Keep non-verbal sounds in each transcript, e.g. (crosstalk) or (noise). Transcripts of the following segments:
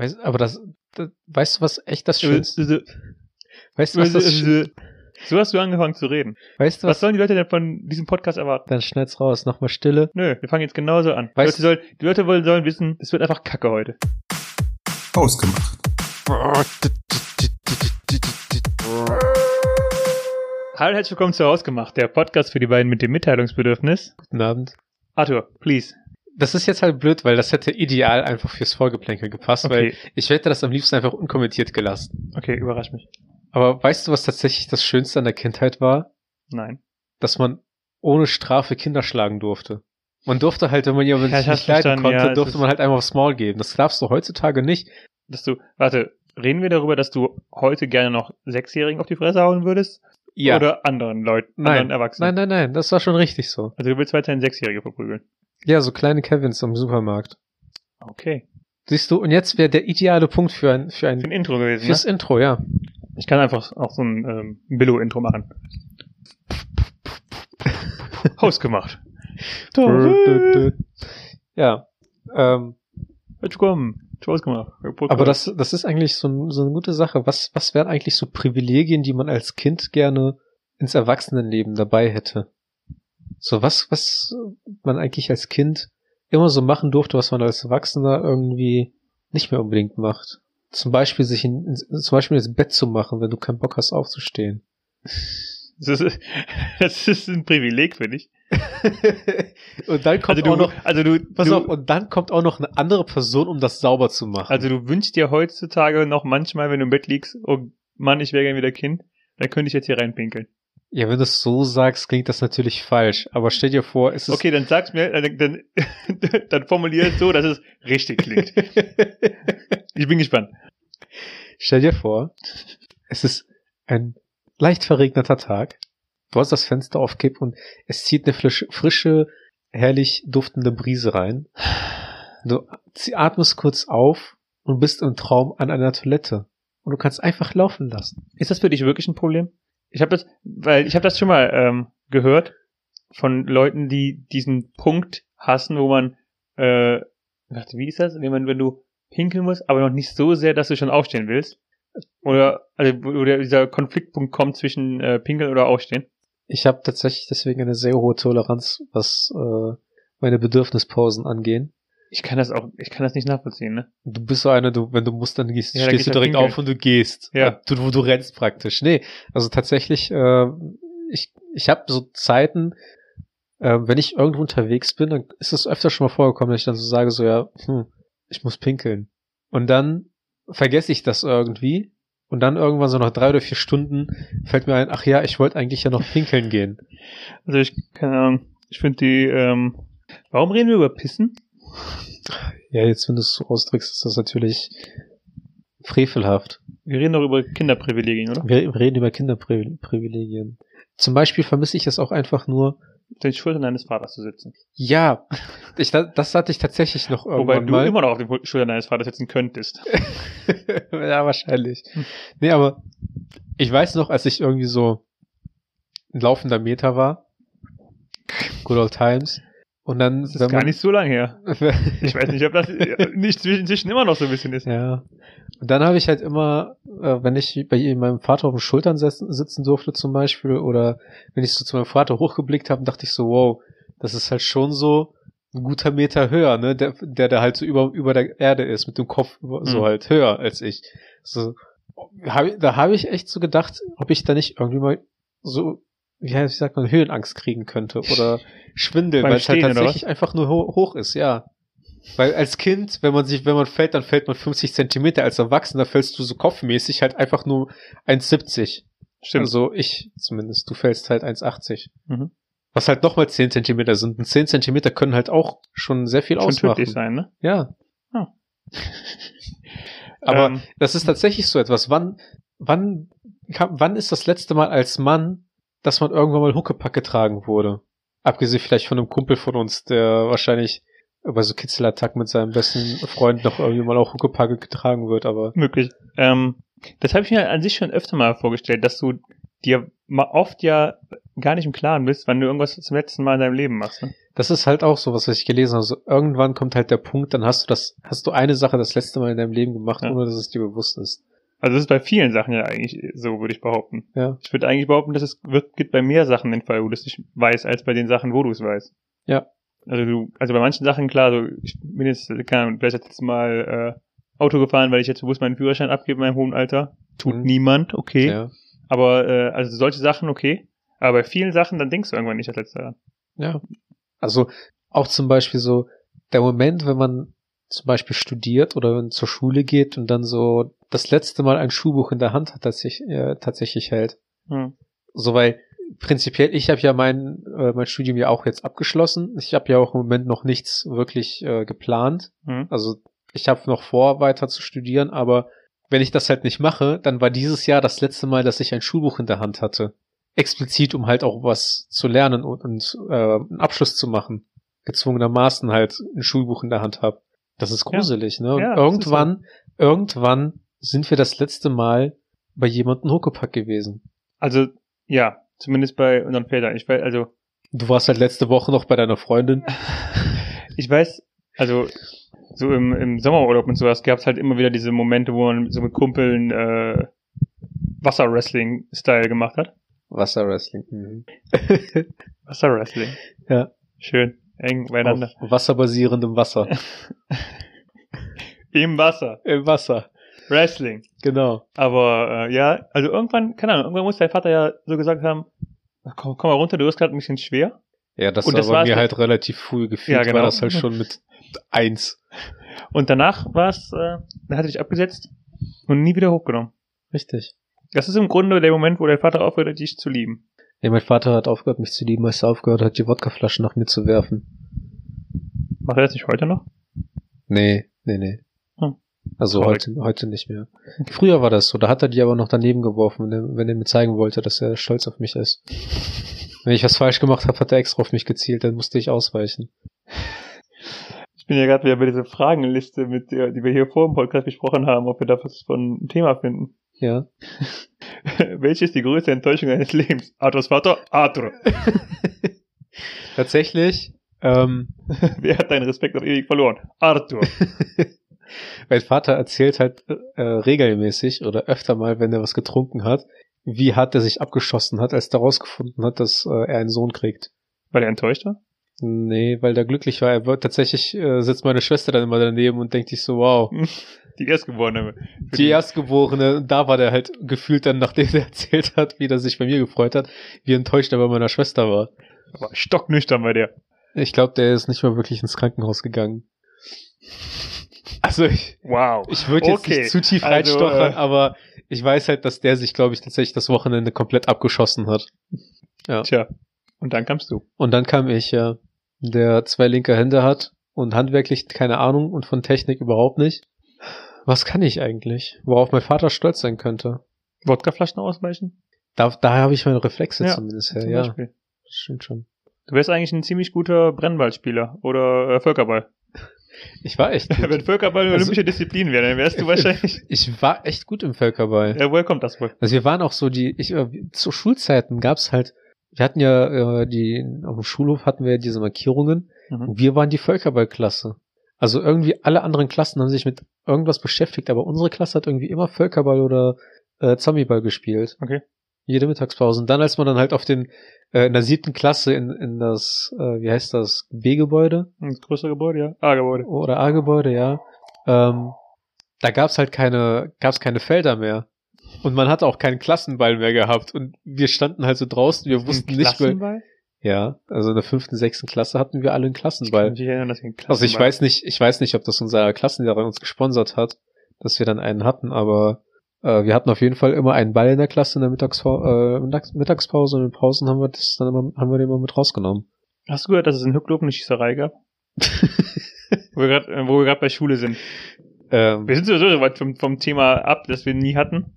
Weißt, aber das, das, weißt du, was echt das Äh, Schönste äh, Weißt du, was das Sch- äh, So hast du angefangen zu reden. Weißt du, Was was? sollen die Leute denn von diesem Podcast erwarten? Dann schneid's raus, nochmal Stille. Nö, wir fangen jetzt genauso an. Die Weißt- Leute, sollen, die Leute wollen, sollen wissen, es wird einfach Kacke heute. Ausgemacht. Hallo, herzlich willkommen zu Hausgemacht, der Podcast für die beiden mit dem Mitteilungsbedürfnis. Guten Abend. Arthur, please. Das ist jetzt halt blöd, weil das hätte ideal einfach fürs Vorgeplänkel gepasst, weil Okay, ich hätte das am liebsten einfach unkommentiert gelassen. okay, überrasch mich. Aber weißt du, was tatsächlich das Schönste an der Kindheit war? Nein. Dass man ohne Strafe Kinder schlagen durfte. Man durfte halt, wenn man jemanden Ja, ich nicht leiden konnte, ja, durfte man halt einfach aufs Maul geben. Das darfst du heutzutage nicht. Dass du, warte, reden wir darüber, dass du heute gerne noch Sechsjährigen auf die Fresse hauen würdest? Ja. Oder anderen Leuten, Nein. anderen Erwachsenen? nein, nein, nein, das war schon richtig so. Also du willst weiterhin Sechsjährige verprügeln. Ja, so kleine Kevins im Supermarkt. Okay. Siehst du, und jetzt wäre der ideale Punkt für ein, für Für ein, ein Intro gewesen, fürs ne? Intro, ja. Ich kann einfach auch so ein ähm, Billo-Intro machen. Hausgemacht. (laughs) Ja. Ähm, willkommen. Hausgemacht. aber das, das ist eigentlich so, ein, so eine gute Sache. Was, was wären eigentlich so Privilegien, die man als Kind gerne ins Erwachsenenleben dabei hätte? So was, was man eigentlich als Kind immer so machen durfte, was man als Erwachsener irgendwie nicht mehr unbedingt macht. Zum Beispiel sich in, zum Beispiel ins Bett zu machen, wenn du keinen Bock hast aufzustehen. Das ist, (laughs) das ist ein Privileg, finde ich. (laughs) und dann kommt Also du, auch noch, also du, pass du, auf, und dann kommt auch noch eine andere Person, um das sauber zu machen. also du wünschst dir heutzutage noch manchmal, wenn du im Bett liegst, oh Mann, ich wäre gern wieder Kind, dann könnte ich jetzt hier reinpinkeln. Ja, wenn du es so sagst, klingt das natürlich falsch. Aber stell dir vor, es ist. Okay, dann sag's mir, dann, dann, (laughs) dann formulier es so, dass es richtig klingt. (laughs) Ich bin gespannt. stell dir vor, es ist ein leicht verregneter Tag. Du hast das Fenster auf Kipp und es zieht eine frische, herrlich duftende Brise rein. Du atmest kurz auf und bist im Traum an einer Toilette. Und du kannst einfach laufen lassen. Ist das für dich wirklich ein Problem? Ich habe das, weil ich habe das schon mal ähm, gehört von Leuten, die diesen Punkt hassen, wo man, äh, wie ist das, wenn man, wenn du pinkeln musst, aber noch nicht so sehr, dass du schon aufstehen willst? Oder also wo wo der, dieser Konfliktpunkt kommt zwischen äh, pinkeln oder aufstehen? Ich habe tatsächlich deswegen eine sehr hohe Toleranz, was äh, meine Bedürfnispausen angehen. Ich kann das auch, ich kann das nicht nachvollziehen, ne? Du bist so einer, du, wenn du musst, dann gehst, Ja, stehst du direkt pinkeln. auf und du gehst. Ja. Du, du, du rennst praktisch. Nee, also tatsächlich, äh, ich, ich habe so Zeiten, äh, wenn ich irgendwo unterwegs bin, dann ist es öfter schon mal vorgekommen, dass ich dann so sage, so ja, hm, ich muss pinkeln. Und dann vergesse ich das irgendwie. Und dann irgendwann so nach drei oder vier Stunden fällt mir ein, ach ja, ich wollte eigentlich ja noch pinkeln gehen. Also ich, keine Ahnung, ich finde die, ähm, warum reden wir über Pissen? Ja, jetzt, wenn du es so ausdrückst, ist das natürlich frevelhaft. Wir reden doch über Kinderprivilegien, oder? Wir reden über Kinderprivilegien. Zum Beispiel vermisse ich es auch einfach nur. Auf den Schultern deines Vaters zu sitzen. Ja, (laughs) ich, das hatte ich tatsächlich noch Wobei irgendwann du mal. immer noch auf den Schultern deines Vaters sitzen könntest. (laughs) ja, wahrscheinlich. Hm. Nee, aber ich weiß noch, als ich irgendwie so ein laufender Meter war. Good old times. Und dann, Das ist gar nicht so lange her. (laughs) Ich weiß nicht, ob das (laughs) äh, nicht inzwischen immer noch so ein bisschen ist. Ja. Und dann habe ich halt immer, äh, wenn ich bei meinem Vater auf den Schultern sitzen, sitzen durfte zum Beispiel, oder wenn ich so zu meinem Vater hochgeblickt habe, dachte ich so, wow, das ist halt schon so ein guter Meter höher, ne, der, der, der halt so über, über der Erde ist, mit dem Kopf über, so Mhm. halt höher als ich. So, hab, ich- da habe ich echt so gedacht, ob ich da nicht irgendwie mal so, wie heißt, wie sagt man, Höhenangst kriegen könnte oder (laughs) Schwindel, weil es halt tatsächlich einfach nur ho hoch ist, ja. Weil als Kind, wenn man sich, wenn man fällt, dann fällt man 50 Zentimeter. Als Erwachsener fällst du so kopfmäßig halt einfach nur 1,70. Stimmt. Also ich zumindest. Du fällst halt 1,80. Mhm. Was halt nochmal 10 Zentimeter sind. Und 10 Zentimeter können halt auch schon sehr viel Schon ausmachen. sein, ne? Ja. Ah. (laughs) Aber Ähm, das ist tatsächlich so etwas. Wann, wann, wann ist das letzte Mal als Mann, dass man irgendwann mal Huckepack getragen wurde? Abgesehen vielleicht von einem Kumpel von uns, der wahrscheinlich bei so Kitzelattack mit seinem besten Freund noch irgendwie mal auch Huckepack getragen wird, aber möglich. Ähm, das habe ich mir an sich schon öfter mal vorgestellt, dass du dir mal oft ja, gar nicht im Klaren bist, wann du irgendwas zum letzten Mal in deinem Leben machst. Ne? Das ist halt auch so, was ich gelesen habe. So, irgendwann kommt halt der Punkt, dann hast du das, hast du eine Sache das letzte Mal in deinem Leben gemacht, Ja. ohne dass es dir bewusst ist. Also das ist bei vielen Sachen ja eigentlich so, würde ich behaupten. Ja. Ich würde eigentlich behaupten, dass es wird, gibt bei mehr Sachen den Fall, wo du es nicht weißt, als bei den Sachen, wo du es weißt. Ja. Also du, also bei manchen Sachen, klar, so, ich bin jetzt, keine Ahnung, vielleicht jetzt mal äh, Auto gefahren, weil ich jetzt bewusst meinen Führerschein abgebe in meinem hohen Alter. Tut Mhm. niemand, okay. Ja. Aber äh, also solche Sachen, okay. Aber bei vielen Sachen, dann denkst du irgendwann nicht das letzte daran. Ja. Also auch zum Beispiel so der Moment, wenn man zum Beispiel studiert oder wenn zur Schule geht und dann so das letzte Mal ein Schulbuch in der Hand hat, das sich äh, tatsächlich hält. Hm. So weil prinzipiell, ich habe ja mein äh, mein Studium ja auch jetzt abgeschlossen. Ich habe ja auch im Moment noch nichts wirklich äh, geplant. Hm. Also ich habe noch vor, weiter zu studieren, aber wenn ich das halt nicht mache, dann war dieses Jahr das letzte Mal, dass ich ein Schulbuch in der Hand hatte. Explizit, um halt auch was zu lernen und, und äh, einen Abschluss zu machen. Gezwungenermaßen halt ein Schulbuch in der Hand habe. Das ist gruselig, ne? Ja, das irgendwann, irgendwann sind wir das letzte Mal bei jemandem Huckepack gewesen. Also, ja, zumindest bei unseren Vätern. Ich weiß, also, Du warst halt letzte Woche noch bei deiner Freundin. (laughs) ich weiß, also, so im, im Sommerurlaub und sowas gab es halt immer wieder diese Momente, wo man so mit Kumpeln äh, Wasserwrestling-Style gemacht hat. Wasserwrestling. Mhm. (laughs) Wasserwrestling. Ja. Schön. Eng beieinander. Auf wasserbasierendem Wasser. (laughs) Im Wasser. Im Wasser. Wrestling. Genau. Aber äh, ja, also irgendwann, keine Ahnung, irgendwann muss dein Vater ja so gesagt haben, komm, komm mal runter, du wirst gerade ein bisschen schwer. Ja, das Und war das war's mir halt relativ früh gefühlt, Ja, genau. war das halt schon mit eins. Und danach war es, äh, dann hat er dich abgesetzt und nie wieder hochgenommen. Richtig. Das ist im Grunde der Moment, wo dein Vater aufhört, dich zu lieben. Ja, mein Vater hat aufgehört, mich zu lieben, als er aufgehört hat, die Wodkaflaschen nach mir zu werfen. Macht er das nicht heute noch? Nee, nee, nee. Hm. Also heute, heute nicht mehr. Früher war das so, da hat er die aber noch daneben geworfen, wenn er, wenn er mir zeigen wollte, dass er stolz auf mich ist. Wenn ich was falsch gemacht habe, hat er extra auf mich gezielt, dann musste ich ausweichen. Ich bin ja gerade wieder bei dieser Fragenliste, mit der, die wir hier vor dem Podcast besprochen haben, ob wir da was von ein Thema finden. Ja. (laughs) Welche ist die größte Enttäuschung deines Lebens? Arthurs Vater? Arthur. (laughs) Tatsächlich, ähm, (laughs) Wer hat deinen Respekt auf ewig verloren? Arthur. mein Vater erzählt halt äh, regelmäßig oder öfter mal, wenn er was getrunken hat, wie hart er sich abgeschossen hat, als er herausgefunden hat, dass äh, er einen Sohn kriegt. War der enttäuscht war? Nee, weil der glücklich war. Er wird tatsächlich äh, sitzt meine Schwester dann immer daneben und denkt sich so, wow, Die Erstgeborene. Für die Erstgeborene, und da war der halt gefühlt dann, nachdem er (laughs) erzählt hat, wie er sich bei mir gefreut hat, wie enttäuscht er bei meiner Schwester war. war stocknüchtern bei der. Ich glaube, der ist nicht mal wirklich ins Krankenhaus gegangen. (laughs) Also ich, Wow. ich würde jetzt Okay, nicht zu tief also, reinstochern, äh, aber ich weiß halt, dass der sich, glaube ich, tatsächlich das Wochenende komplett abgeschossen hat. Tja. Und dann kamst du. Und dann kam ich, ja, der zwei linke Hände hat und handwerklich keine Ahnung und von Technik überhaupt nicht. Was kann ich eigentlich? Worauf mein Vater stolz sein könnte. Wodkaflaschen ausweichen? Da, da habe ich meine Reflexe Ja, zumindest her, Zum ja. Beispiel. Das stimmt schon. Du wärst eigentlich ein ziemlich guter Brennballspieler oder äh, Völkerball. (laughs) Ich war echt Wenn gut. Völkerball eine Also- olympische Disziplin wäre, dann wärst du (laughs) wahrscheinlich. Ich war echt gut im Völkerball. ja, woher kommt das wohl? Also wir waren auch so die, ich, äh, zu Schulzeiten gab's halt, wir hatten ja äh, die, auf dem Schulhof hatten wir ja diese Markierungen Mhm. und wir waren die Völkerballklasse. Also irgendwie alle anderen Klassen haben sich mit irgendwas beschäftigt, aber unsere Klasse hat irgendwie immer Völkerball oder äh, Zombieball gespielt. Okay. Jede Mittagspause. Und dann, als man dann halt auf den, äh, in der siebten Klasse in, in das, äh, wie heißt das, B-Gebäude Das größere Gebäude, ja. A-Gebäude. oder A-Gebäude, ja, ähm, da gab's halt keine, gab's keine Felder mehr. Und man hatte auch keinen Klassenball mehr gehabt. Und wir standen halt so draußen, wir wussten nicht mehr. Klassenball? Ja, also in der fünften, sechsten Klasse hatten wir alle einen Ich Klassenball. mich nicht erinnern, dass wir einen Also ich Klassenball- weiß nicht, ich weiß nicht, ob das unser Klassenlehrer uns gesponsert hat, dass wir dann einen hatten, aber äh, wir hatten auf jeden Fall immer einen Ball in der Klasse in der Mittagspause, äh, Mittags- Mittagspause und in Pausen haben wir das dann immer, haben wir den immer mit rausgenommen. Hast du gehört, dass es in Hücklob eine Schießerei gab? (laughs) wo wir gerade äh, wo wir gerade bei Schule sind. Ähm, Wir sind sowieso so weit vom, vom Thema ab, das wir nie hatten.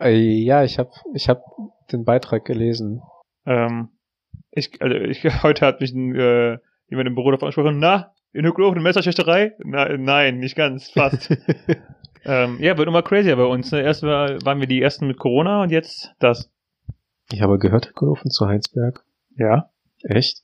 äh, ja, ich habe ich hab den Beitrag gelesen. Ähm, ich, also ich, (laughs) heute hat mich ein, äh, jemand im Büro davon gesprochen, na, in Hücklob eine Messerschächterei? Na, nein, nicht ganz, fast. (laughs) ähm, ja, wird immer crazier bei uns. Ne? Erst war, waren wir die Ersten mit Corona und jetzt das. Ich habe gehört, Hückelhofen zu Heinsberg. Ja. Echt?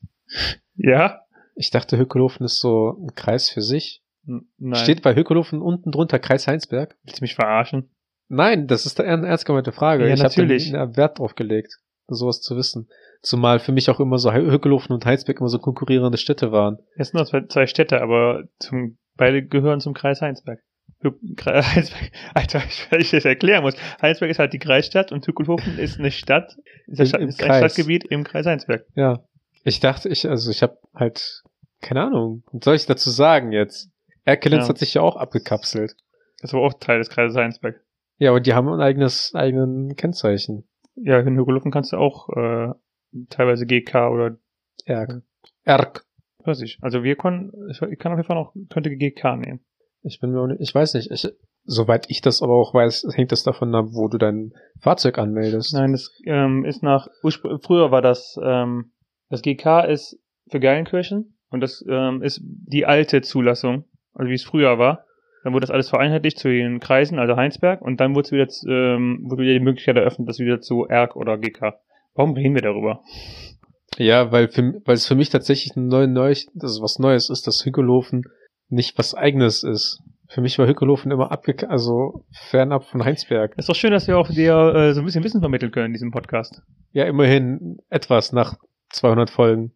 Ja? Ich dachte, Hückelhofen ist so ein Kreis für sich. N nein. Steht bei Hückelhofen unten drunter Kreis Heinsberg? Willst du mich verarschen? Nein, das ist eine ernst gemeinte Frage. Ja, ich habe natürlich. da Wert drauf gelegt, sowas zu wissen. Zumal für mich auch immer so Hückelhofen und Heinsberg immer so konkurrierende Städte waren. Es sind nur zwei, zwei Städte, aber zum, beide gehören zum Kreis Heinsberg. (laughs) Heinsberg, Alter, ich, weil ich das erklären muss. Heinsberg ist halt die Kreisstadt und Hückelhofen ist eine Stadt, ist, Stadt, ist ein. Stadtgebiet im Kreis Heinsberg. Ja. Ich dachte, ich, also ich habe halt, keine Ahnung, was soll ich dazu sagen jetzt? Erkelenz Ja. hat sich ja auch abgekapselt. Das war auch Teil des Kreises Heinsberg. Ja, aber die haben ein eigenes, eigenen Kennzeichen. Ja, in Hückelhofen kannst du auch äh, teilweise GK oder Erk. Erk. weiß ich. Also wir können, ich ich kann auf jeden Fall noch, könnte GK nehmen. Ich bin mir ich weiß nicht, ich, soweit ich das aber auch weiß, hängt das davon ab, wo du dein Fahrzeug anmeldest. Nein, das ähm, ist nach, früher war das, ähm, das GK ist für Geilenkirchen und das ähm, ist die alte Zulassung, also wie es früher war. Dann wurde das alles vereinheitlicht zu den Kreisen, also Heinsberg, und dann wurde es wieder, ähm, wurde wieder die Möglichkeit eröffnet, das wieder zu ERG oder GK. Warum reden wir darüber? Ja, weil, für, weil es für mich tatsächlich ein neu, neu, also was Neues ist, dass Hückelhofen nicht was eigenes ist. Für mich war Hückelhofen immer abge, also fernab von Heinsberg. Ist doch schön, dass wir auch dir äh, so ein bisschen Wissen vermitteln können in diesem Podcast. Ja, immerhin etwas nach 200 Folgen.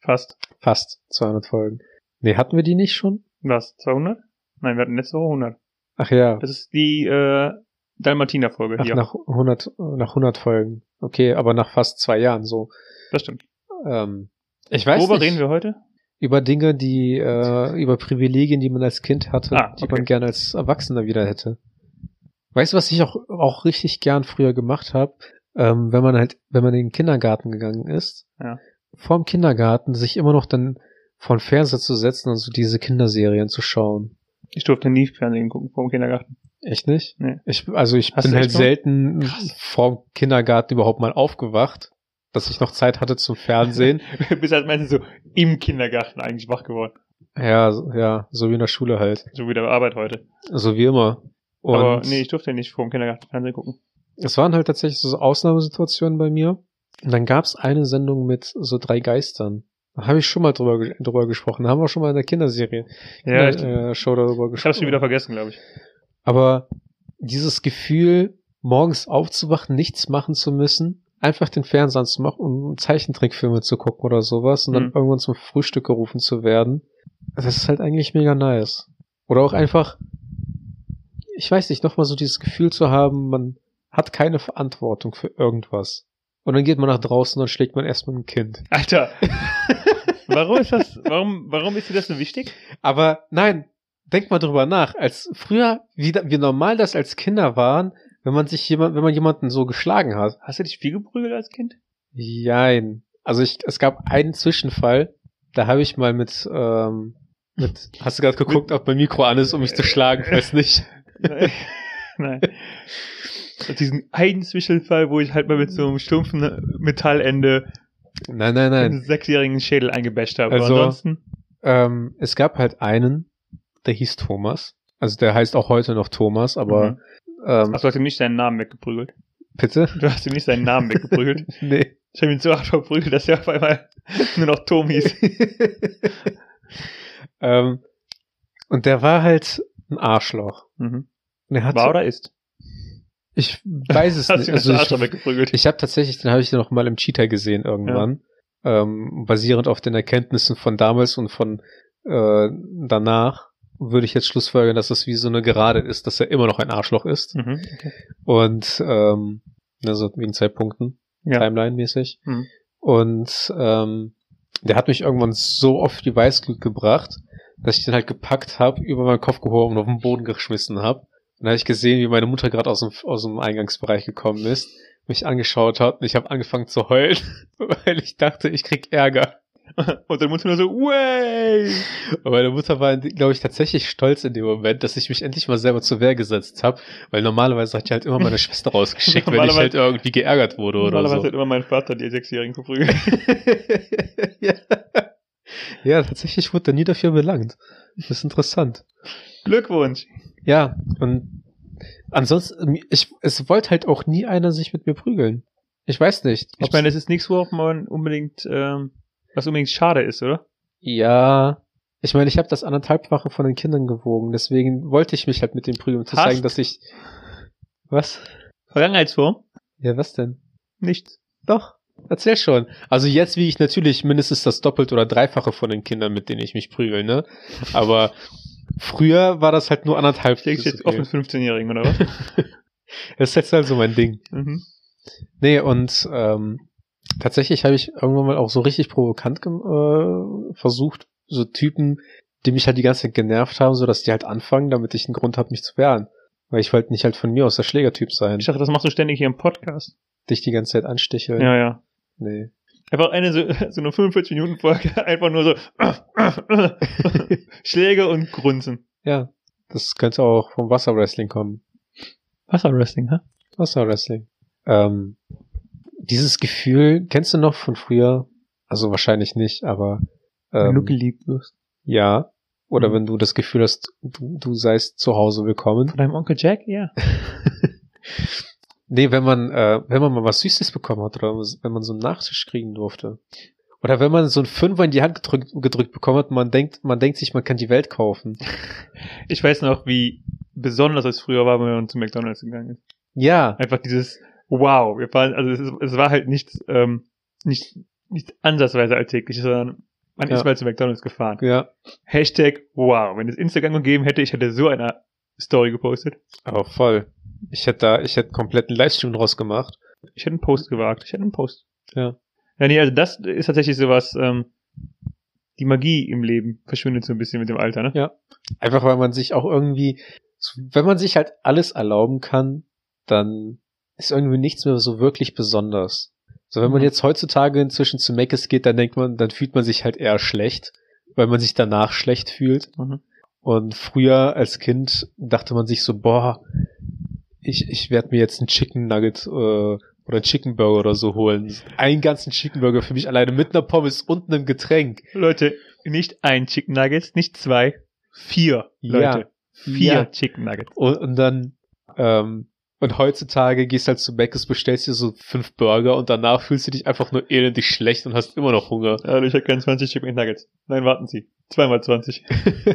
Fast. Fast 200 Folgen. Nee, hatten wir die nicht schon? Was? 200? Nein, wir hatten letzte Woche 100. Ach ja. Das ist die äh, Dalmatiner-Folge hier. nach 100, nach 100 Folgen. Okay, aber nach fast zwei Jahren so. Das stimmt. Ähm, ich weiß Worüber nicht. reden wir heute? Über Dinge, die, äh, über Privilegien, die man als Kind hatte, Ah, die okay. man gerne als Erwachsener wieder hätte. Weißt du, was ich auch, auch richtig gern früher gemacht habe? Ähm, wenn man halt, wenn man in den Kindergarten gegangen ist, Ja. vorm Kindergarten sich immer noch dann vor den Fernseher zu setzen und so diese Kinderserien zu schauen. Ich durfte nie Fernsehen gucken vor dem Kindergarten. Echt nicht? Nee. Ich, also ich Hast bin halt selten Krass. vorm Kindergarten überhaupt mal aufgewacht, dass ich noch Zeit hatte zum Fernsehen. (laughs) Du bist halt meistens so im Kindergarten eigentlich wach geworden. ja, ja, so wie in der Schule halt. So wie der Arbeit heute. So wie immer. Und Aber nee, ich durfte nicht vor dem Kindergarten Fernsehen gucken. es waren halt tatsächlich so Ausnahmesituationen bei mir. Und dann gab's eine Sendung mit so drei Geistern. Da habe ich schon mal drüber, drüber gesprochen. Da haben wir schon mal in der Kinderserie, Ja, ich, äh, Show darüber ich gesprochen. hab's schon wieder vergessen, glaube ich. Aber dieses Gefühl, morgens aufzuwachen, nichts machen zu müssen, einfach den Fernseher anzumachen und Zeichentrickfilme zu gucken oder sowas und dann Mhm. irgendwann zum Frühstück gerufen zu werden, das ist halt eigentlich mega nice. Oder auch einfach, ich weiß nicht, nochmal so dieses Gefühl zu haben, man hat keine Verantwortung für irgendwas. Und dann geht man nach draußen und schlägt man erstmal ein Kind. Alter. (laughs) warum ist das, warum, warum ist dir das so wichtig? Aber nein, denk mal drüber nach. Als früher, wie, wie normal das als Kinder waren, wenn man sich jemand, wenn man jemanden so geschlagen hat. Hast du dich viel geprügelt als Kind? Jein. Also ich, es gab einen Zwischenfall, da habe ich mal mit, ähm, mit, hast du gerade geguckt, ob mein Mikro an ist, um mich zu schlagen, weiß nicht. Nein. Nein. Diesen einen Zwischenfall, wo ich halt mal mit so einem stumpfen Metallende Nein, nein, nein. einen sechsjährigen Schädel eingebasht habe. Also- ansonsten, Ähm, es gab halt einen, der hieß Thomas. Also der heißt auch heute noch Thomas, aber Mhm. ähm, hast du hast ihm nicht seinen Namen weggeprügelt. bitte? Du hast ihm nicht seinen Namen weggeprügelt. (laughs) nee. Ich habe ihn so hart verprügelt, dass er auf einmal (laughs) nur noch Tom hieß. (laughs) ähm, und der war halt ein Arschloch. Mhm. War oder ist? ich weiß es nicht. Also Arschloch ich, weggeprügelt? ich habe tatsächlich, den habe ich noch mal im Cheetah gesehen irgendwann, ähm, basierend auf den Erkenntnissen von damals und von äh, danach würde ich jetzt schlussfolgern, dass es wie so eine Gerade ist, dass er immer noch ein Arschloch ist Mhm. Okay. und ähm, also wegen zwei Punkten Ja. Timeline-mäßig Mhm. und ähm, der hat mich irgendwann so oft die Weißglut gebracht, dass ich den halt gepackt habe, über meinen Kopf gehoben und auf den Boden geschmissen habe. Dann habe ich gesehen, wie meine Mutter gerade aus dem, aus dem Eingangsbereich gekommen ist, mich angeschaut hat und ich habe angefangen zu heulen, (laughs) weil ich dachte, ich krieg Ärger. (laughs) Und dann du nur so, way! Aber meine Mutter war, glaube ich, tatsächlich stolz in dem Moment, dass ich mich endlich mal selber zur Wehr gesetzt habe, weil normalerweise hat ich halt immer meine (laughs) Schwester rausgeschickt, wenn ich Normalerweise- halt irgendwie geärgert wurde oder Normalerweise so. hat immer mein Vater die Sechsjährigen verprügelt. (laughs) ja. ja, tatsächlich wurde er nie dafür belangt. Das ist interessant. Glückwunsch! Ja, und ansonsten, ich, es wollte halt auch nie einer sich mit mir prügeln. Ich weiß nicht. Ich meine, es ist nichts, worauf man unbedingt, ähm, was unbedingt schade ist, oder? Ja. Ich meine, ich habe das anderthalbfache von den Kindern gewogen, deswegen wollte ich mich halt mit dem prügeln, um zu Hast? zeigen, dass ich. Was? Vergangenheitsform? Ja, was denn? Nichts. Doch. Erzähl schon. Also jetzt wiege ich natürlich mindestens das Doppelte oder Dreifache von den Kindern, mit denen ich mich prügel, ne? Aber früher war das halt nur anderthalb. So jetzt offen viel. 15-Jährigen, oder was? Das ist jetzt halt (laughs) so mein Ding. mhm. Nee, und ähm, tatsächlich habe ich irgendwann mal auch so richtig provokant äh, versucht, so Typen, die mich halt die ganze Zeit genervt haben, so dass die halt anfangen, damit ich einen Grund habe, mich zu wehren. Weil ich wollte nicht halt von mir aus der Schlägertyp sein, Ich dachte, das machst du ständig hier im Podcast. dich die ganze Zeit anstiche. Ja, ja. Nee. Einfach eine so, (laughs) so eine 45-Minuten-Folge, (laughs) einfach nur so (laughs) Schläge und Grunzen. Ja. Das könnte auch vom Wasserwrestling kommen. Wasserwrestling, hä? Wasserwrestling. Ähm, dieses Gefühl, kennst du noch von früher? Also wahrscheinlich nicht, aber Wenn du ähm, geliebt wirst. ja. Oder Mhm. wenn du das Gefühl hast, du, du seist zu Hause willkommen. Von deinem Onkel Jack? Ja. (laughs) Nee, wenn man, äh, wenn man mal was Süßes bekommen hat oder wenn man so einen Nachtisch kriegen durfte. Oder wenn man so einen Fünfer in die Hand gedrückt, gedrückt bekommen hat, man denkt, man denkt sich, man kann die Welt kaufen. (laughs) Ich weiß noch, wie besonders es früher war, wenn man zu McDonalds gegangen ist. Ja, Einfach dieses Wow. Wir fahren, also es, ist, es war halt nichts, ähm, nicht, nicht ansatzweise alltäglich, sondern man Ja. ist mal zu McDonalds gefahren. ja. Hashtag Wow. Wenn es Instagram gegeben hätte, ich hätte so eine Story gepostet. Aber voll. Ich hätte da, ich hätte komplett einen Livestream draus gemacht. Ich hätte einen Post gewagt. Ich hätte einen Post. Ja. Ja, nee, also das ist tatsächlich sowas, ähm, die Magie im Leben verschwindet so ein bisschen mit dem Alter, ne? Ja. Einfach weil man sich auch irgendwie, wenn man sich halt alles erlauben kann, dann ist irgendwie nichts mehr so wirklich besonders. So, wenn man Mhm. jetzt heutzutage inzwischen zu Meckes geht, dann denkt man, dann fühlt man sich halt eher schlecht, weil man sich danach schlecht fühlt. Mhm. Und früher als Kind dachte man sich so, boah, ich, ich werde mir jetzt einen Chicken Nugget äh, oder einen Chicken Burger oder so holen. Einen ganzen Chicken Burger für mich alleine mit einer Pommes und einem Getränk. Leute, nicht ein Chicken Nuggets, nicht zwei, vier Ja. Leute. Vier Ja. Chicken Nuggets. Und, und dann, ähm, und heutzutage gehst halt zu Mc's, bestellst dir so fünf Burger und danach fühlst du dich einfach nur elendig schlecht und hast immer noch Hunger. Also ich hätte keine 20 Chicken Nuggets. Nein, warten Sie. Zweimal 20.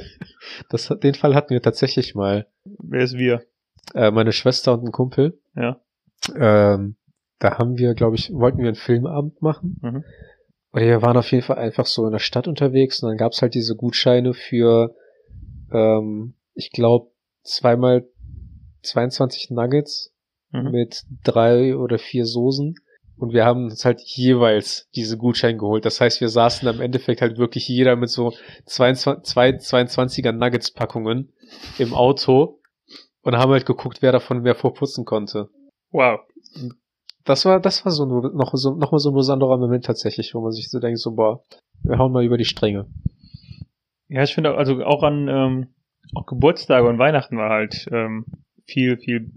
(laughs) das, den Fall hatten wir tatsächlich mal. Wer ist wir? Äh, meine Schwester und ein Kumpel. Ja. Ähm, da haben wir, glaube ich, wollten wir einen Filmabend machen. Mhm. Und wir waren auf jeden Fall einfach so in der Stadt unterwegs und dann gab's halt diese Gutscheine für, ähm, ich glaube, zweimal 22 Nuggets Mhm. mit drei oder vier Soßen. Und wir haben uns halt jeweils diese Gutscheine geholt. Das heißt, wir saßen am Endeffekt halt wirklich jeder mit so 22, zwei 22er Nuggets-Packungen im Auto und haben halt geguckt, wer davon mehr vorputzen konnte. Wow. Das war, das war so noch so, noch mal so ein besonderer Moment tatsächlich, wo man sich so denkt, so, boah, wir hauen mal über die Stränge. Ja, ich finde auch, also auch an ähm, auch Geburtstage und Weihnachten war halt ähm, viel, viel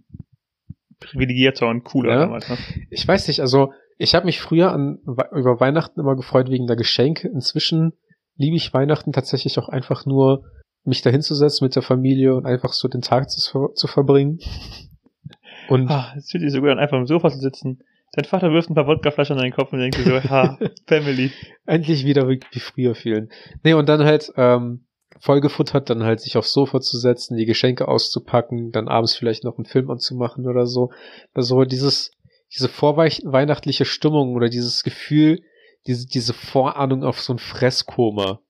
privilegierter und cooler Ja. damals. Ne? Ich weiß nicht, also ich habe mich früher an über Weihnachten immer gefreut wegen der Geschenke. Inzwischen liebe ich Weihnachten tatsächlich auch einfach nur, mich da hinzusetzen mit der Familie und einfach so den Tag zu, zu verbringen. (laughs) Und Ah, es fühlt sich so gut an, einfach im Sofa zu sitzen. Dein Vater wirft ein paar Wodkaflaschen an deinen Kopf und denkt so, ha, (laughs) Family. endlich wieder wie, wie früher fühlen. Nee, und dann halt ähm, vollgefuttert, dann halt sich aufs Sofa zu setzen, die Geschenke auszupacken, dann abends vielleicht noch einen Film anzumachen oder so. Also dieses, diese vorweihnachtliche Stimmung oder dieses Gefühl, diese, diese Vorahnung auf so ein Fresskoma.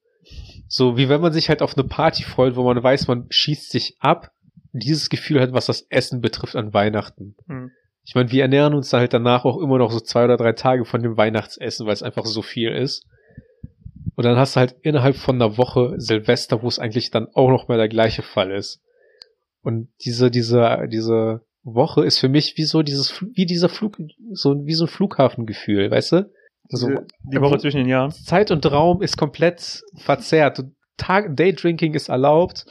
So wie wenn man sich halt auf eine Party freut, wo man weiß, man schießt sich ab. Dieses Gefühl halt, was das Essen betrifft an Weihnachten. Hm. Ich meine, wir ernähren uns da halt danach auch immer noch so zwei oder drei Tage von dem Weihnachtsessen, weil es einfach so viel ist. Und dann hast du halt innerhalb von einer Woche Silvester, wo es eigentlich dann auch noch mal der gleiche Fall ist. Und diese, diese, diese Woche ist für mich wie so dieses, wie dieser Flug, so wie so ein Flughafengefühl, weißt du? Also, die Woche zwischen den Jahren. Zeit und Raum ist komplett verzerrt. Tag, Daydrinking ist erlaubt.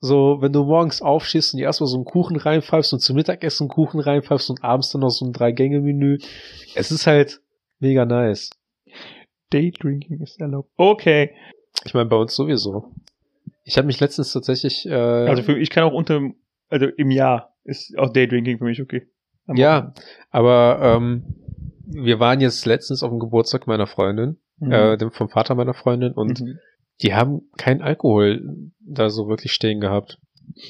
So, wenn du morgens aufstehst und dir erstmal so einen Kuchen reinpfeifst und zum Mittagessen einen Kuchen reinpfeifst und abends dann noch so ein Drei-Gänge-Menü. Es ist halt mega nice. Daydrinking ist erlaubt. Okay. Ich meine, bei uns sowieso. Ich habe mich letztens tatsächlich, äh, Also für, ich kann auch unter, also im Jahr ist auch Daydrinking für mich okay. Am ja, aber ähm, wir waren jetzt letztens auf dem Geburtstag meiner Freundin, Mhm. äh, dem, vom Vater meiner Freundin und Mhm. die haben keinen Alkohol da so wirklich stehen gehabt.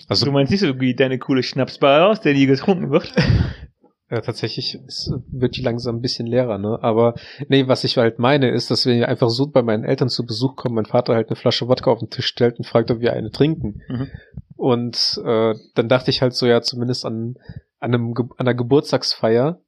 Also du meinst nicht so wie deine coole Schnapsbar aus, der nie getrunken wird? (laughs) Ja, tatsächlich ist, wird die langsam ein bisschen leerer, ne? Aber nee, was ich halt meine, ist, dass wir einfach so bei meinen Eltern zu Besuch kommen, mein Vater halt eine Flasche Wodka auf den Tisch stellt und fragt, ob wir eine trinken. Mhm. Und äh, dann dachte ich halt so, ja, zumindest an, an, einem, an einer Geburtstagsfeier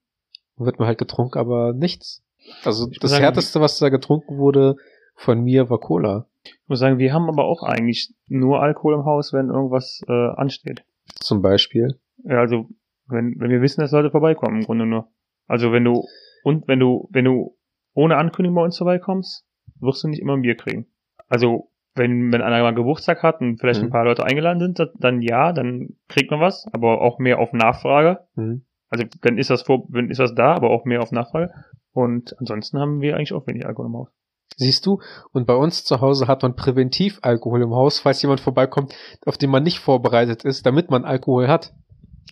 wird man halt getrunken, aber nichts. Also Ich das sagen, härteste, was da getrunken wurde von mir, war Cola. Ich muss sagen, wir haben aber auch eigentlich nur Alkohol im Haus, wenn irgendwas äh, ansteht. Zum Beispiel. Ja, also wenn, wenn wir wissen, dass Leute vorbeikommen, im Grunde nur. Also wenn du und wenn du wenn du ohne Ankündigung bei uns vorbeikommst, wirst du nicht immer ein Bier kriegen. Also wenn wenn einer mal Geburtstag hat und vielleicht Mhm. ein paar Leute eingeladen sind, da- dann ja, dann kriegt man was, aber auch mehr auf Nachfrage. Hm. Also dann ist das vor, dann ist das da, aber auch mehr auf Nachfrage. Und ansonsten haben wir eigentlich auch wenig Alkohol im Haus. Siehst du? Und bei uns zu Hause hat man präventiv Alkohol im Haus, falls jemand vorbeikommt, auf den man nicht vorbereitet ist, damit man Alkohol hat.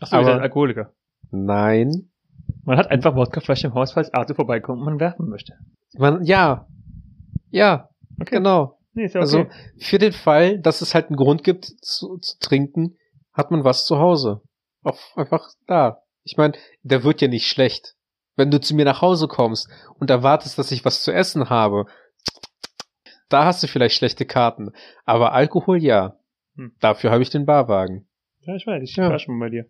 Achso, ihr seid Alkoholiker. Nein. Man hat einfach Wodkaflasche im Haus, falls Arthur vorbeikommt und man werfen möchte. Man, ja. Ja, genau. Nee, ist ja Also okay. für den Fall, dass es halt einen Grund gibt zu, zu trinken, hat man was zu Hause. Auch einfach da. Ich meine, der wird ja nicht schlecht. Wenn du zu mir nach Hause kommst und erwartest, dass ich was zu essen habe, da hast du vielleicht schlechte Karten. Aber Alkohol ja. Hm. Dafür habe ich den Barwagen. ja, ich weiß, ich Ja. war schon mal bei dir.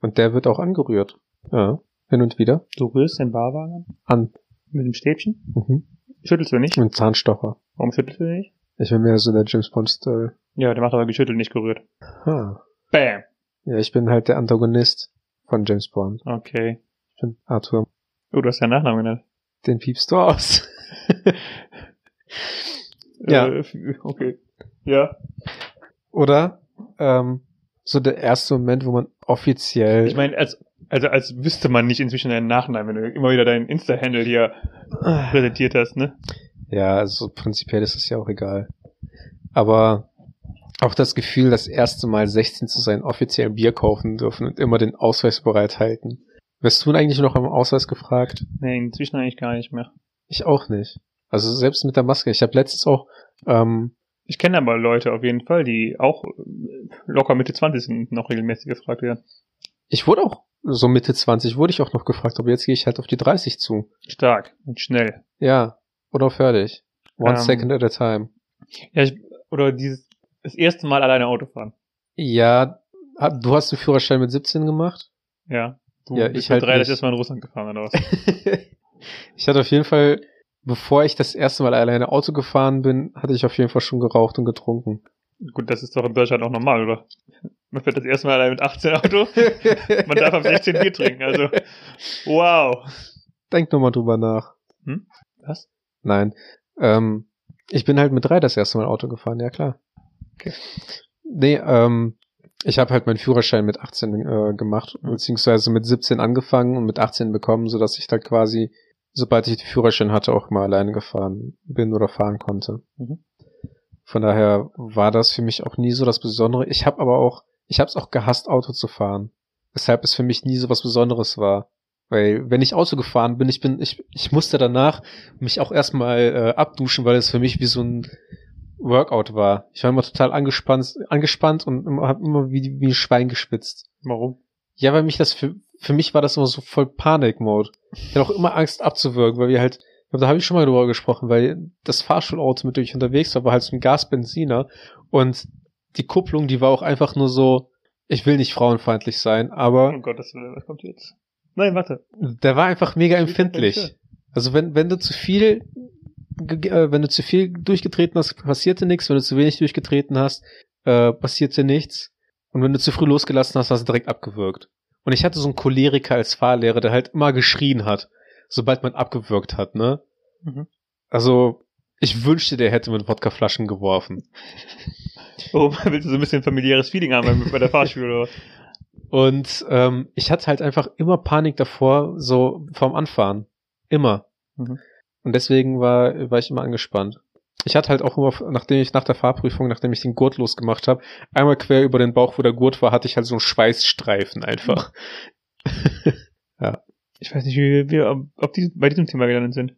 Und der wird auch angerührt. Ja. Hin und wieder. Du rührst den Barwagen An. mit dem Stäbchen? Mhm. Schüttelst du nicht? Mit Zahnstocher. Warum schüttelst du nicht? Ich bin mehr so der James Bond-Style. Ja, der macht aber geschüttelt, nicht gerührt. Ah. Bam! Ja, ich bin halt der Antagonist von James Bond. Okay. Ich bin Arthur. Oh, du hast deinen Nachnamen genannt. Den piepst du aus. (laughs) Ja. Äh, okay. Ja. Oder ähm, so der erste Moment, wo man offiziell. Ich meine, als, also als wüsste man nicht inzwischen deinen Nachnamen, wenn du immer wieder deinen Insta-Handle hier präsentiert hast, ne? ja, also prinzipiell ist es ja auch egal. Aber auch das Gefühl, das erste Mal 16 zu sein, offiziell Bier kaufen dürfen und immer den Ausweis bereithalten. Wirst du denn eigentlich noch am Ausweis gefragt? Nee, inzwischen eigentlich gar nicht mehr. Ich auch nicht. Also selbst mit der Maske. Ich habe letztens auch ähm, Ich kenne aber Leute auf jeden Fall, die auch äh, locker Mitte 20 sind und noch regelmäßig gefragt werden. Ich wurde auch so Mitte 20 wurde ich auch noch gefragt, aber jetzt gehe ich halt auf die 30 zu. Stark und schnell. Ja, oder fertig. One Ähm. second at a time. Ja, ich, oder dieses das erste Mal alleine Auto fahren. Ja, du hast den Führerschein mit 17 gemacht? Ja. Du Ja, bist ich halt erste Mal in Russland gefahren oder was? (laughs) ich hatte auf jeden Fall, bevor ich das erste Mal alleine Auto gefahren bin, hatte ich auf jeden Fall schon geraucht und getrunken. Gut, das ist doch in Deutschland auch normal, oder? Man fährt das erste Mal allein mit 18 Auto. (laughs) Man darf ab 16 Bier trinken, also. Wow. Denk nochmal drüber nach. Was? Nein. Ähm, ich bin halt mit drei das erste Mal Auto gefahren, ja klar. Okay. Nee, ähm, ich habe halt meinen Führerschein mit 18 äh, gemacht, beziehungsweise mit 17 angefangen und mit 18 bekommen, so dass ich halt quasi, sobald ich den Führerschein hatte, auch mal alleine gefahren bin oder fahren konnte. Mhm. Von daher war das für mich auch nie so das Besondere. Ich habe aber auch, ich habe es auch gehasst, Auto zu fahren. Weshalb es für mich nie so was Besonderes war. Weil wenn ich Auto gefahren bin, ich bin, ich, ich musste danach mich auch erstmal äh, abduschen, weil es für mich wie so ein Workout war. Ich war immer total angespannt, angespannt und habe immer wie, wie ein Schwein gespitzt. Warum? Ja, weil mich das für, für mich war das immer so voll Panik-Mode. Ich hatte auch immer Angst abzuwirken, weil wir halt, ich da habe ich schon mal drüber gesprochen, weil das Fahrschulauto, mit dem ich unterwegs war, war halt so ein Gasbenziner und die Kupplung, die war auch einfach nur so, ich will nicht frauenfeindlich sein, aber Oh Gott, das, was kommt jetzt? Nein, warte. der war einfach mega empfindlich. Also wenn, wenn du zu viel, äh, wenn du zu viel durchgetreten hast, passierte nichts. Wenn du zu wenig durchgetreten hast, äh, passierte nichts. Und wenn du zu früh losgelassen hast, hast du direkt abgewürgt. Und ich hatte so einen Choleriker als Fahrlehrer, der halt immer geschrien hat, sobald man abgewürgt hat, ne? Mhm. Also, ich wünschte, der hätte mit Wodkaflaschen geworfen. (laughs) Oh, willst du so ein bisschen familiäres Feeling haben bei, bei der Fahrschule oder was? Und ähm, ich hatte halt einfach immer Panik davor, so vorm Anfahren. Immer. Mhm. Und deswegen war, war ich immer angespannt. Ich hatte halt auch immer, nachdem ich nach der Fahrprüfung, nachdem ich den Gurt losgemacht habe, einmal quer über den Bauch, wo der Gurt war, hatte ich halt so einen Schweißstreifen einfach. (laughs) Ich weiß nicht, wie wir ob, die bei diesem Thema gelandet sind.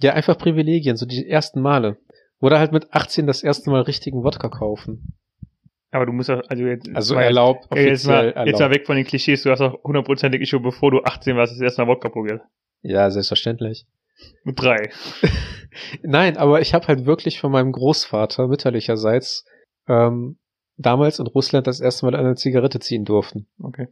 Ja, einfach Privilegien, so die ersten Male. Oder halt mit 18 das erste Mal richtigen Wodka kaufen. Aber du musst auch, also jetzt, Also mal- erlaubt, Ja, jetzt, mal, offiziell jetzt mal erlaubt. weg von den Klischees, du hast auch hundertprozentig schon bevor du 18 warst, das erste Mal Wodka probiert. Ja, selbstverständlich. Mit drei. (laughs) Nein, aber ich habe halt wirklich von meinem Großvater mütterlicherseits ähm, damals in Russland das erste Mal eine Zigarette ziehen durften. Okay.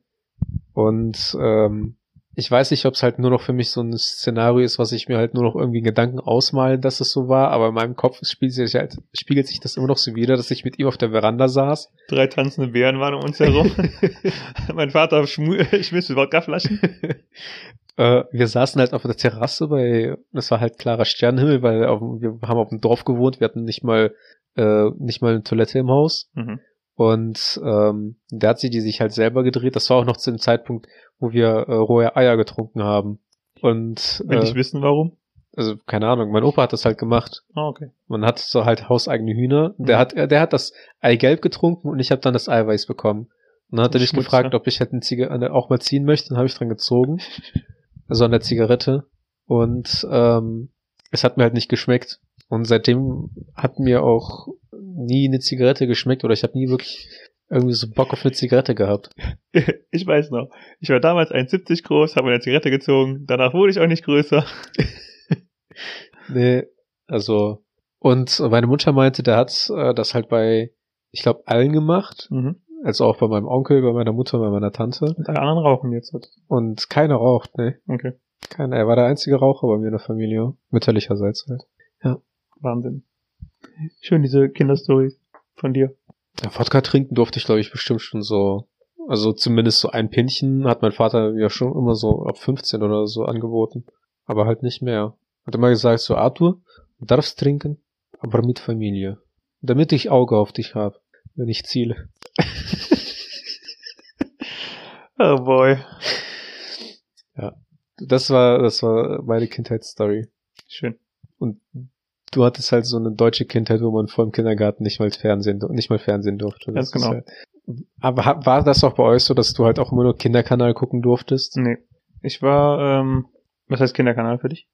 Und ähm, ich weiß nicht, ob es halt nur noch für mich so ein Szenario ist, was ich mir halt nur noch irgendwie Gedanken ausmale, dass es so war, aber in meinem Kopf spiegelt sich, halt, spiegelt sich das immer noch so wieder, dass ich mit ihm auf der Veranda saß. Drei tanzende Bären waren um uns herum. (laughs) mein Vater (laughs) schmiss Wodkaflaschen. Äh, wir saßen halt auf der Terrasse bei, das war halt klarer Sternenhimmel, weil auf, wir haben auf dem Dorf gewohnt, wir hatten nicht mal, äh, nicht mal eine Toilette im Haus. Mhm. Und ähm, da hat sie die sich halt selber gedreht. Das war auch noch zu dem Zeitpunkt, wo wir äh, rohe Eier getrunken haben. Und Will ich äh, wissen, warum? also keine Ahnung, mein Opa hat das halt gemacht. Ah, okay. Man hat so halt hauseigene Hühner. Der Mhm. hat, äh, der hat das Eigelb getrunken und ich habe dann das Eiweiß bekommen. Und dann hat er mich gefragt, ne? ob ich hätte auch mal ziehen möchte. Dann habe ich dran gezogen. (laughs) Also an der Zigarette. Und ähm, es hat mir halt nicht geschmeckt. Und seitdem hat mir auch nie eine Zigarette geschmeckt oder ich habe nie wirklich irgendwie so Bock auf eine Zigarette gehabt. (laughs) Ich weiß noch. Ich war damals 1,70 groß, habe eine Zigarette gezogen. Danach wurde ich auch nicht größer. (laughs) Nee, also und meine Mutter meinte, der hat äh, das halt bei, ich glaube, allen gemacht. Mhm. Also auch bei meinem Onkel, bei meiner Mutter, bei meiner Tante. Und alle anderen rauchen jetzt. Und keiner raucht, ne? Okay. Keiner. Er war der einzige Raucher bei mir in der Familie. Mütterlicherseits halt. Wahnsinn. Schön, diese Kinderstories von dir. Ja, Wodka trinken durfte ich, glaube ich, bestimmt schon so. Also zumindest so ein Pinchen hat mein Vater ja schon immer so ab 15 oder so angeboten. Aber halt nicht mehr. Hat immer gesagt, so Arthur, du darfst trinken, aber mit Familie. Damit ich Auge auf dich habe, wenn ich ziele. (laughs) Oh boy. Das war, das war meine Kindheitsstory. Schön. Und du hattest halt so eine deutsche Kindheit, wo man vor dem Kindergarten nicht mal Fernsehen, nicht mal Fernsehen durfte. Ganz Das genau. Halt, aber war das auch bei euch so, dass du halt auch immer nur Kinderkanal gucken durftest? Nee. Ich war, ähm, was heißt Kinderkanal für dich?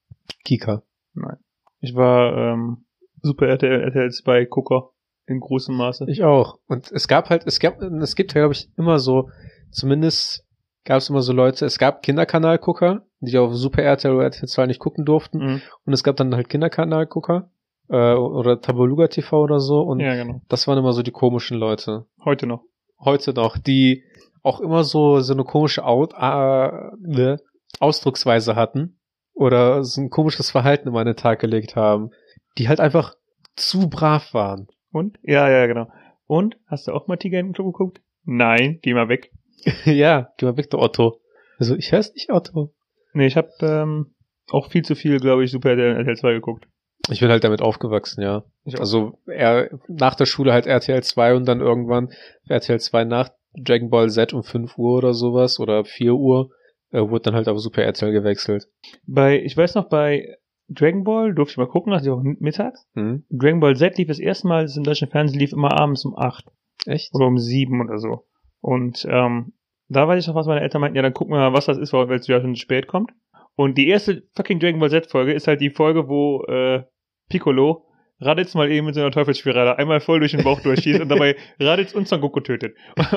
Kika. Nein. Ich war, ähm, Super RTL, RTL 2 Gucker in großem Maße. Ich auch. Und es gab halt, es gab, es gibt glaube ich, immer so, zumindest gab es immer so Leute, es gab Kinderkanalgucker, die auf Super RTL oder RTL 2 nicht gucken durften. Mhm. Und es gab dann halt Kinderkanalgucker, äh, oder Tabaluga TV oder so. Und Ja, genau. das waren immer so die komischen Leute. Heute noch. heute noch, die auch immer so, so eine komische Out, äh, ne, Ausdrucksweise hatten oder so ein komisches Verhalten immer an den Tag gelegt haben, die halt einfach zu brav waren. Und? Ja, ja, genau. Und? Hast du auch mal Tiger im Klo geguckt? Nein, geh mal weg. (laughs) ja, geh mal weg, der Otto. Also, ich hör's nicht, Otto. Nee, ich hab ähm, auch viel zu viel, glaube ich, Super RTL, RTL 2 geguckt. Ich bin halt damit aufgewachsen, ja. Also, er, nach der Schule halt RTL 2 und dann irgendwann RTL 2 nach Dragon Ball Z um 5 Uhr oder sowas oder 4 Uhr, äh, wurde dann halt auf Super RTL gewechselt. Bei, ich weiß noch, bei Dragon Ball durfte ich mal gucken, also auch mittags. Hm? Dragon Ball Z lief das erste Mal, das im deutschen Fernsehen lief immer abends um 8 Echt? oder um 7 oder so. Und ähm, da weiß ich noch, was meine Eltern meinten, ja, dann gucken wir mal, was das ist, weil es ja schon spät kommt. Und die erste fucking Dragon Ball Z-Folge ist halt die Folge, wo äh, Piccolo Raditz mal eben mit so einer Teufelsspirale einmal voll durch den Bauch durchschießt und dabei (laughs) Raditz und Son Goku tötet.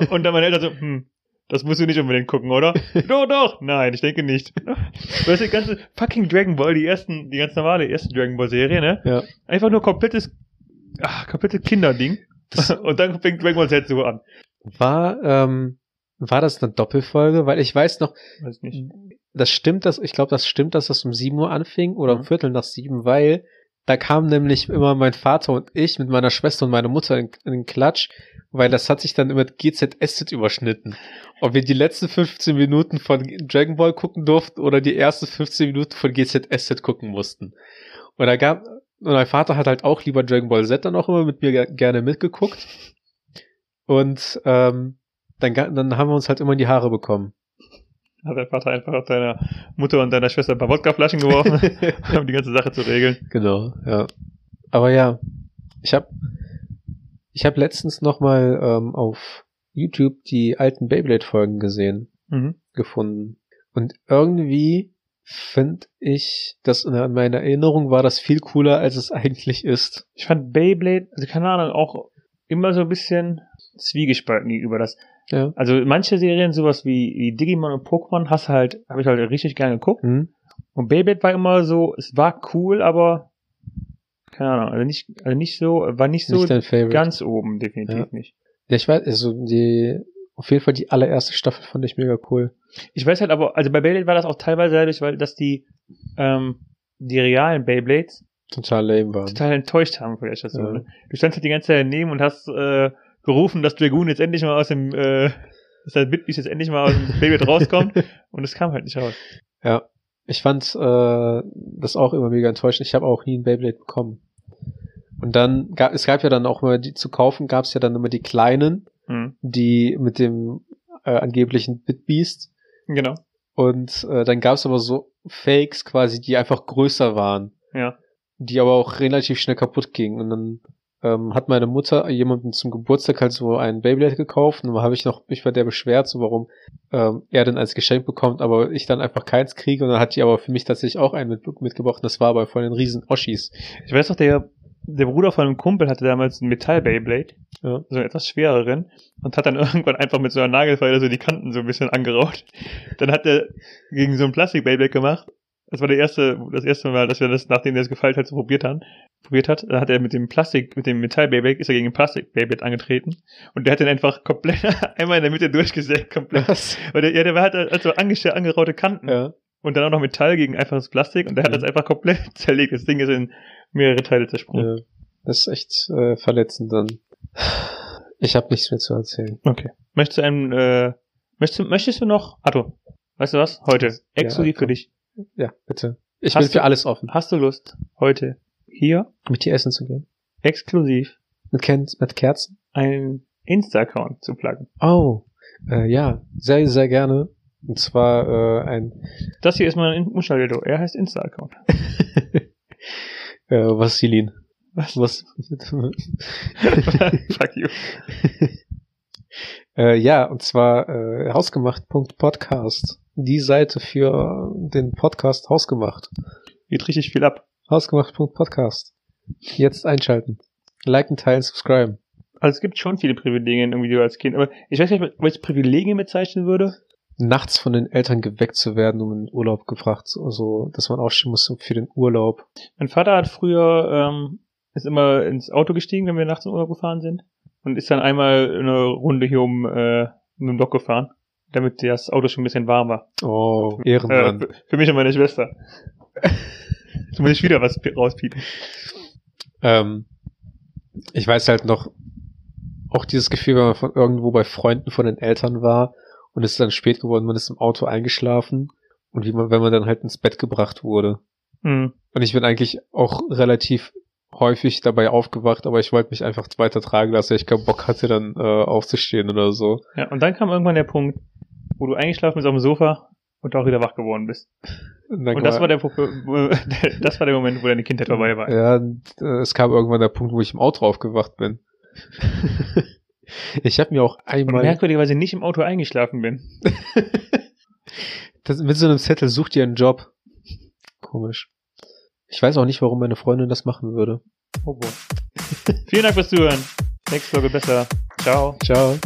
Und dann meine Eltern so, hm, das musst du nicht unbedingt gucken, oder? (laughs) doch, doch. Nein, ich denke nicht. (laughs) Weißt du, die ganze fucking Dragon Ball, die ersten, die ganz normale erste Dragon Ball Serie, ne? Ja. Einfach nur komplettes, ach, komplettes Kinderding. (laughs) und dann fängt Dragon Ball Z so an. War, ähm, war das eine Doppelfolge? Weil ich weiß noch, Weiß nicht. das stimmt, dass, ich glaube, das stimmt, dass das um 7 Uhr anfing oder um Mhm. Viertel nach sieben, weil da kam nämlich immer mein Vater und ich mit meiner Schwester und meiner Mutter in, in den Klatsch, weil das hat sich dann immer GZSZ überschnitten. Ob wir die letzten 15 Minuten von Dragon Ball gucken durften oder die ersten 15 Minuten von GZSZ gucken mussten. Und da gab, und mein Vater hat halt auch lieber Dragon Ball Z dann auch immer mit mir ge- gerne mitgeguckt. Und ähm, dann, dann haben wir uns halt immer in die Haare bekommen. Hat dein Vater einfach auf deiner Mutter und deiner Schwester ein paar Wodkaflaschen geworfen, (laughs) um die ganze Sache zu regeln. Genau, ja. Aber ja, ich habe ich hab letztens noch mal ähm, auf YouTube die alten Beyblade-Folgen gesehen, Mhm. gefunden. Und irgendwie finde ich, dass in meiner Erinnerung war das viel cooler, als es eigentlich ist. Ich fand Beyblade, also keine Ahnung, auch immer so ein bisschen zwiegespalten gegenüber das. Ja. Also manche Serien, sowas wie, wie Digimon und Pokémon, hast halt, habe ich halt richtig gerne geguckt. Hm? Und Beyblade war immer so, es war cool, aber keine Ahnung, also nicht, also nicht so, war nicht so Nicht ganz oben, definitiv Ja. nicht. Ja, ich weiß, also die, auf jeden Fall die allererste Staffel fand ich mega cool. Ich weiß halt aber, also bei Beyblade war das auch teilweise dadurch, weil dass die ähm, die realen Beyblades Total lame waren. total enttäuscht haben von der Station. Ja. ne? Du standst halt die ganze Zeit daneben und hast äh, gerufen, dass Dragoon jetzt endlich mal aus dem, äh, dass der Bitbeast jetzt endlich mal aus dem Beyblade rauskommt (laughs) und es kam halt nicht raus. Ja. Ich fand äh, das auch immer mega enttäuschend. Ich habe auch nie ein Beyblade bekommen. Und dann gab es gab ja dann auch immer die zu kaufen, gab es ja dann immer die kleinen, Mhm. die mit dem äh, angeblichen Bitbeast. Genau. Und äh, dann gab es aber so Fakes quasi, die einfach größer waren, Ja. die aber auch relativ schnell kaputt gingen. Und dann ähm, hat meine Mutter jemanden zum Geburtstag halt so einen Beyblade gekauft und dann habe ich noch mich bei der beschwert, so warum ähm, er denn als Geschenk bekommt, aber ich dann einfach keins kriege und dann hat die aber für mich tatsächlich auch einen mit, mitgebracht und das war aber von den riesen Oschis. Ich weiß noch, der, der Bruder von einem Kumpel hatte damals einen Metall-Beyblade, Ja. so einen etwas schwereren, und hat dann (laughs) irgendwann einfach mit so einer Nagelfeile so die Kanten so ein bisschen angeraut. Dann hat er gegen so ein Plastik-Beyblade gemacht. Das war der erste, das erste Mal, dass wir das, nachdem er es gefeilt hat, so probiert haben, probiert hat. Dann hat er mit dem Plastik, mit dem Metall-Beyblade, ist er gegen den Plastik-Beyblade angetreten. Und der hat den einfach komplett (laughs) einmal in der Mitte durchgesägt, komplett. Was? Weil der, ja, der hat halt so ange angeraute Kanten. Ja. Und dann auch noch Metall gegen einfaches Plastik. Und der hat Mhm. das einfach komplett (laughs) zerlegt. Das Ding ist in mehrere Teile zersprungen. ja. Das ist echt äh, verletzend dann. Ich habe nichts mehr zu erzählen. Okay. Möchtest du einen, äh, möchtest, möchtest du noch, Arthur, weißt du was? Heute, exklusiv für komm. dich. Ja, bitte. Ich Hast bin für alles offen. Hast du Lust, heute hier Mit dir essen zu gehen. exklusiv Mit, Ken mit Kerzen? einen Insta-Account zu pluggen? Oh, äh, ja, sehr, sehr gerne. Und zwar äh, ein, Das hier ist mein Unschalldildo. Er heißt Insta-Account. (laughs) äh, Vassilin. Was? Was? (laughs) (laughs) Fuck you. Äh, ja, und zwar äh, hausgemacht.podcast. Die Seite für den Podcast Hausgemacht. Geht richtig viel ab. Hausgemacht.podcast. Jetzt einschalten. Liken, teilen, subscriben. Also es gibt schon viele Privilegien irgendwie du als Kind, aber ich weiß nicht, ob ich Privilegien bezeichnen würde. Nachts von den Eltern geweckt zu werden, um in den Urlaub gefragt, also, dass man aufstehen muss für den Urlaub. Mein Vater hat früher, ähm, ist immer ins Auto gestiegen, wenn wir nachts in Urlaub gefahren sind. Und ist dann einmal eine Runde hier um, äh, um den Block gefahren, damit das Auto schon ein bisschen warm war. Oh, Äh, Ehrenmann. für, für mich und meine Schwester. (laughs) Jetzt muss ich wieder was pi- rauspiepen. Ähm, ich weiß halt noch, auch dieses Gefühl, wenn man von irgendwo bei Freunden von den Eltern war und es ist dann spät geworden, man ist im Auto eingeschlafen und wie man, wenn man dann halt ins Bett gebracht wurde. Mhm. Und ich bin eigentlich auch relativ häufig dabei aufgewacht, aber ich wollte mich einfach weiter tragen lassen, weil ich keinen Bock hatte, dann äh, aufzustehen oder so. Ja, und dann kam irgendwann der Punkt, wo du eingeschlafen bist auf dem Sofa und auch wieder wach geworden bist. dann Und das war der, (laughs) das war der Moment, wo deine Kindheit vorbei war. Ja, und, äh, es kam irgendwann der Punkt, wo ich im Auto aufgewacht bin. (laughs) ich habe mir auch Und einmal merkwürdigerweise nicht im Auto eingeschlafen bin. (laughs) das, mit so einem Zettel sucht ihr einen Job. Komisch. Ich weiß auch nicht, warum meine Freundin das machen würde. Oh boy. (laughs) Vielen Dank fürs Zuhören. Nächste Folge besser. Ciao. Ciao.